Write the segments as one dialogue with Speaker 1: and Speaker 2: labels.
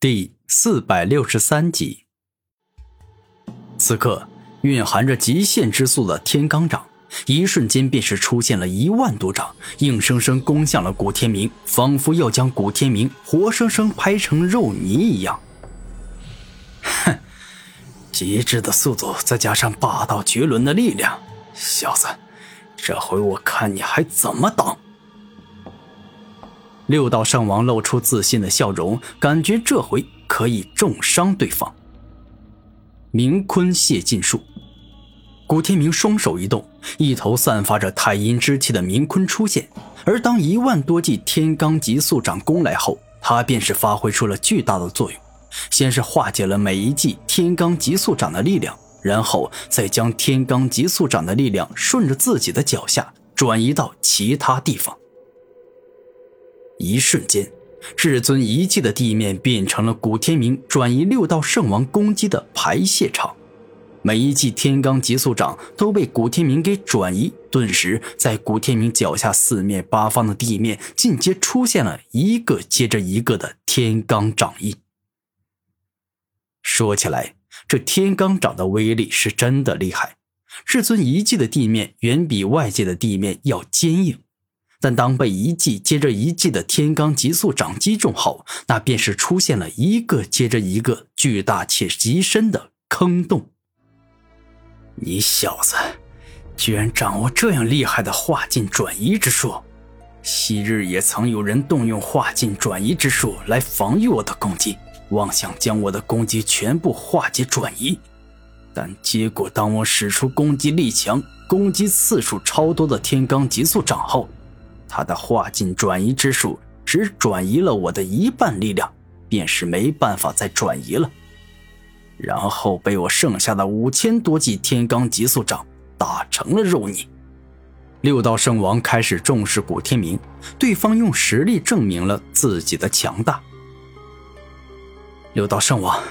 Speaker 1: 第四百六十三集。此刻，蕴含着极限之速的天罡掌，一瞬间便是出现了一万多掌，硬生生攻向了古天明，仿佛要将古天明活生生拍成肉泥一样。哼，极致的速度，再加上霸道绝伦的力量，小子，这回我看你还怎么挡！六道圣王露出自信的笑容，感觉这回可以重伤对方。明坤泄尽术，古天明双手一动，一头散发着太阴之气的明坤出现。而当一万多记天罡极速掌攻来后，他便是发挥出了巨大的作用。先是化解了每一记天罡极速掌的力量，然后再将天罡极速掌的力量顺着自己的脚下转移到其他地方。一瞬间，至尊遗迹的地面变成了古天明转移六道圣王攻击的排泄场。每一记天罡极速掌都被古天明给转移，顿时在古天明脚下四面八方的地面尽皆出现了一个接着一个的天罡掌印。说起来，这天罡掌的威力是真的厉害。至尊遗迹的地面远比外界的地面要坚硬。但当被一记接着一记的天罡极速掌击中后，那便是出现了一个接着一个巨大且极深的坑洞。你小子，居然掌握这样厉害的化境转移之术！昔日也曾有人动用化境转移之术来防御我的攻击，妄想将我的攻击全部化解转移，但结果当我使出攻击力强、攻击次数超多的天罡极速掌后，他的化境转移之术只转移了我的一半力量，便是没办法再转移了。然后被我剩下的五千多记天罡极速掌打成了肉泥。六道圣王开始重视古天明，对方用实力证明了自己的强大。六道圣王，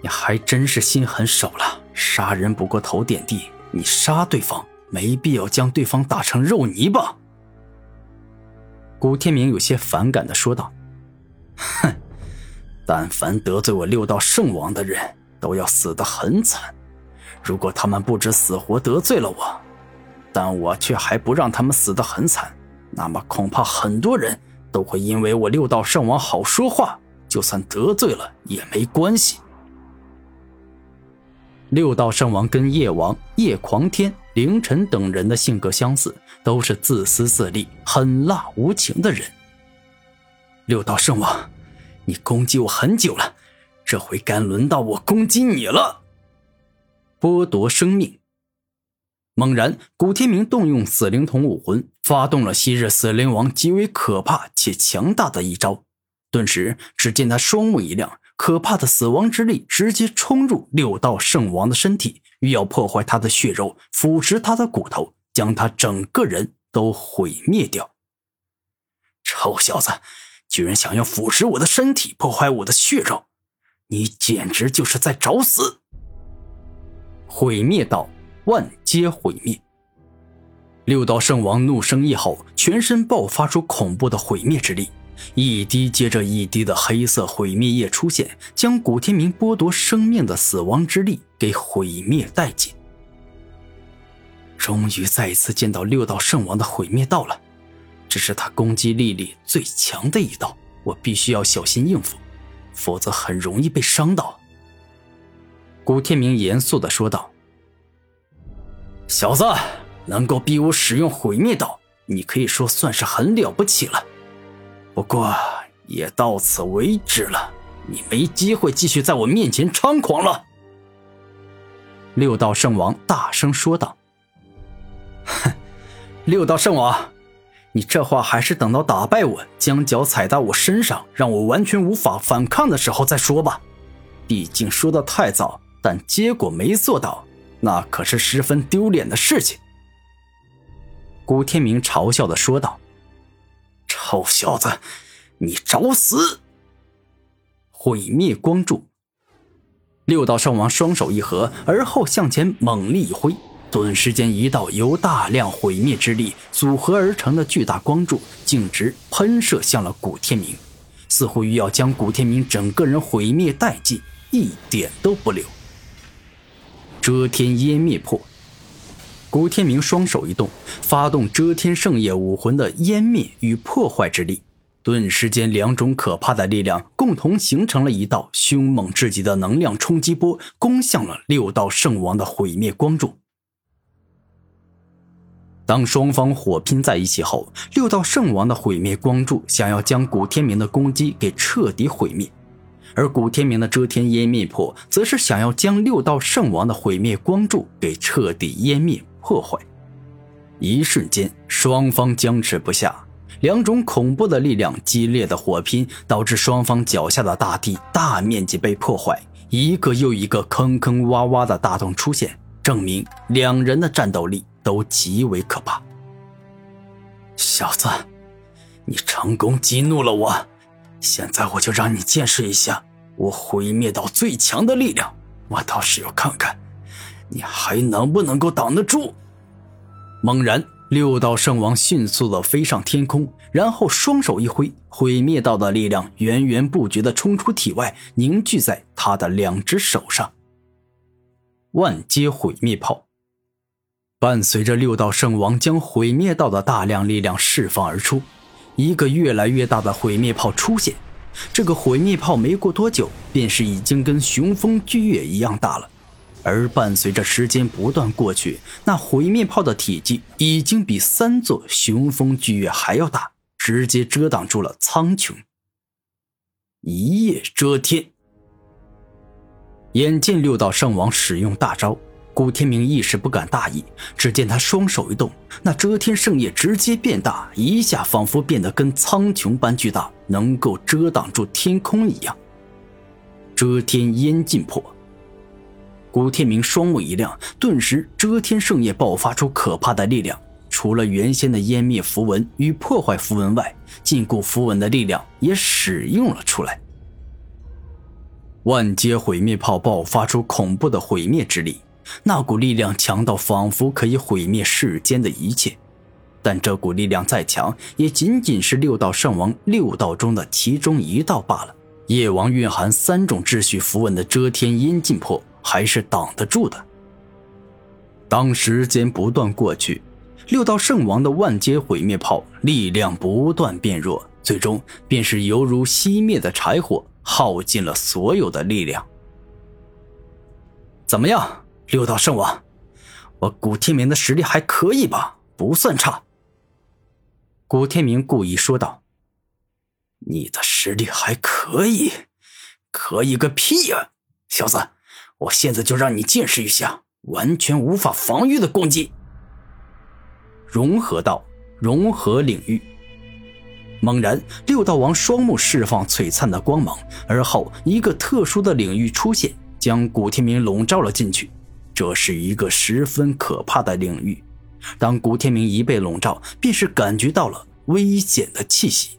Speaker 1: 你还真是心狠手辣，杀人不过头点地，你杀对方没必要将对方打成肉泥吧？古天明有些反感的说道：“哼，但凡得罪我六道圣王的人，都要死得很惨。如果他们不知死活得罪了我，但我却还不让他们死得很惨，那么恐怕很多人都会因为我六道圣王好说话，就算得罪了也没关系。”六道圣王跟夜王、夜狂天、凌晨等人的性格相似，都是自私自利、狠辣无情的人。六道圣王，你攻击我很久了，这回该轮到我攻击你了。剥夺生命。猛然，古天明动用死灵童武魂，发动了昔日死灵王极为可怕且强大的一招。顿时，只见他双目一亮。可怕的死亡之力直接冲入六道圣王的身体，欲要破坏他的血肉，腐蚀他的骨头，将他整个人都毁灭掉。臭小子，居然想要腐蚀我的身体，破坏我的血肉，你简直就是在找死！毁灭道，万皆毁灭。六道圣王怒声一吼，全身爆发出恐怖的毁灭之力。一滴接着一滴的黑色毁灭液出现，将古天明剥夺生命的死亡之力给毁灭殆尽。终于再一次见到六道圣王的毁灭道了，这是他攻击力里最强的一道，我必须要小心应付，否则很容易被伤到。古天明严肃的说道：“小子，能够逼我使用毁灭道，你可以说算是很了不起了。”不过也到此为止了，你没机会继续在我面前猖狂了。”六道圣王大声说道。“哼，六道圣王，你这话还是等到打败我，将脚踩到我身上，让我完全无法反抗的时候再说吧。毕竟说的太早，但结果没做到，那可是十分丢脸的事情。”古天明嘲笑的说道。臭小子，你找死！毁灭光柱，六道圣王双手一合，而后向前猛力一挥，顿时间，一道由大量毁灭之力组合而成的巨大光柱径直喷射向了古天明。似乎欲要将古天明整个人毁灭殆尽，一点都不留。遮天湮灭破，古天明双手一动，发动遮天圣业武魂的湮灭与破坏之力，顿时间两种可怕的力量共同形成了一道凶猛至极的能量冲击波，攻向了六道圣王的毁灭光柱。当双方火拼在一起后，六道圣王的毁灭光柱想要将古天明的攻击给彻底毁灭。而古天明的遮天湮灭破，则是想要将六道圣王的毁灭光柱给彻底湮灭破坏。一瞬间，双方僵持不下，两种恐怖的力量激烈的火拼，导致双方脚下的大地大面积被破坏，一个又一个坑坑洼洼的大洞出现，证明两人的战斗力都极为可怕。小子，你成功激怒了我。现在我就让你见识一下我毁灭到最强的力量，我倒是要看看你还能不能够挡得住。猛然，六道圣王迅速的飞上天空，然后双手一挥，毁灭道的力量源源不绝的冲出体外，凝聚在他的两只手上。万阶毁灭炮，伴随着六道圣王将毁灭道的大量力量释放而出。一个越来越大的毁灭炮出现，这个毁灭炮没过多久，便是已经跟雄风巨月一样大了。而伴随着时间不断过去，那毁灭炮的体积已经比三座雄风巨月还要大，直接遮挡住了苍穹。一夜遮天，眼见六道圣王使用大招。古天明一时不敢大意，只见他双手一动，那遮天圣叶直接变大，一下仿佛变得跟苍穹般巨大，能够遮挡住天空一样。遮天烟尽破。古天明双目一亮，顿时遮天圣叶爆发出可怕的力量，除了原先的湮灭符文与破坏符文外，禁锢符文的力量也使用了出来。万阶毁灭炮爆发出恐怖的毁灭之力。那股力量强到仿佛可以毁灭世间的一切，但这股力量再强，也仅仅是六道圣王六道中的其中一道罢了。夜王蕴含三种秩序符文的遮天阴禁破还是挡得住的。当时间不断过去，六道圣王的万阶毁灭炮力量不断变弱，最终便是犹如熄灭的柴火，耗尽了所有的力量。怎么样？六道圣王，我古天明的实力还可以吧？不算差。古天明故意说道：“你的实力还可以？可以个屁呀！小子，我现在就让你见识一下完全无法防御的攻击。”融合道，融合领域。猛然，六道王双目释放璀璨的光芒，而后一个特殊的领域出现，将古天明笼罩了进去。这是一个十分可怕的领域，当古天明一被笼罩，便是感觉到了危险的气息。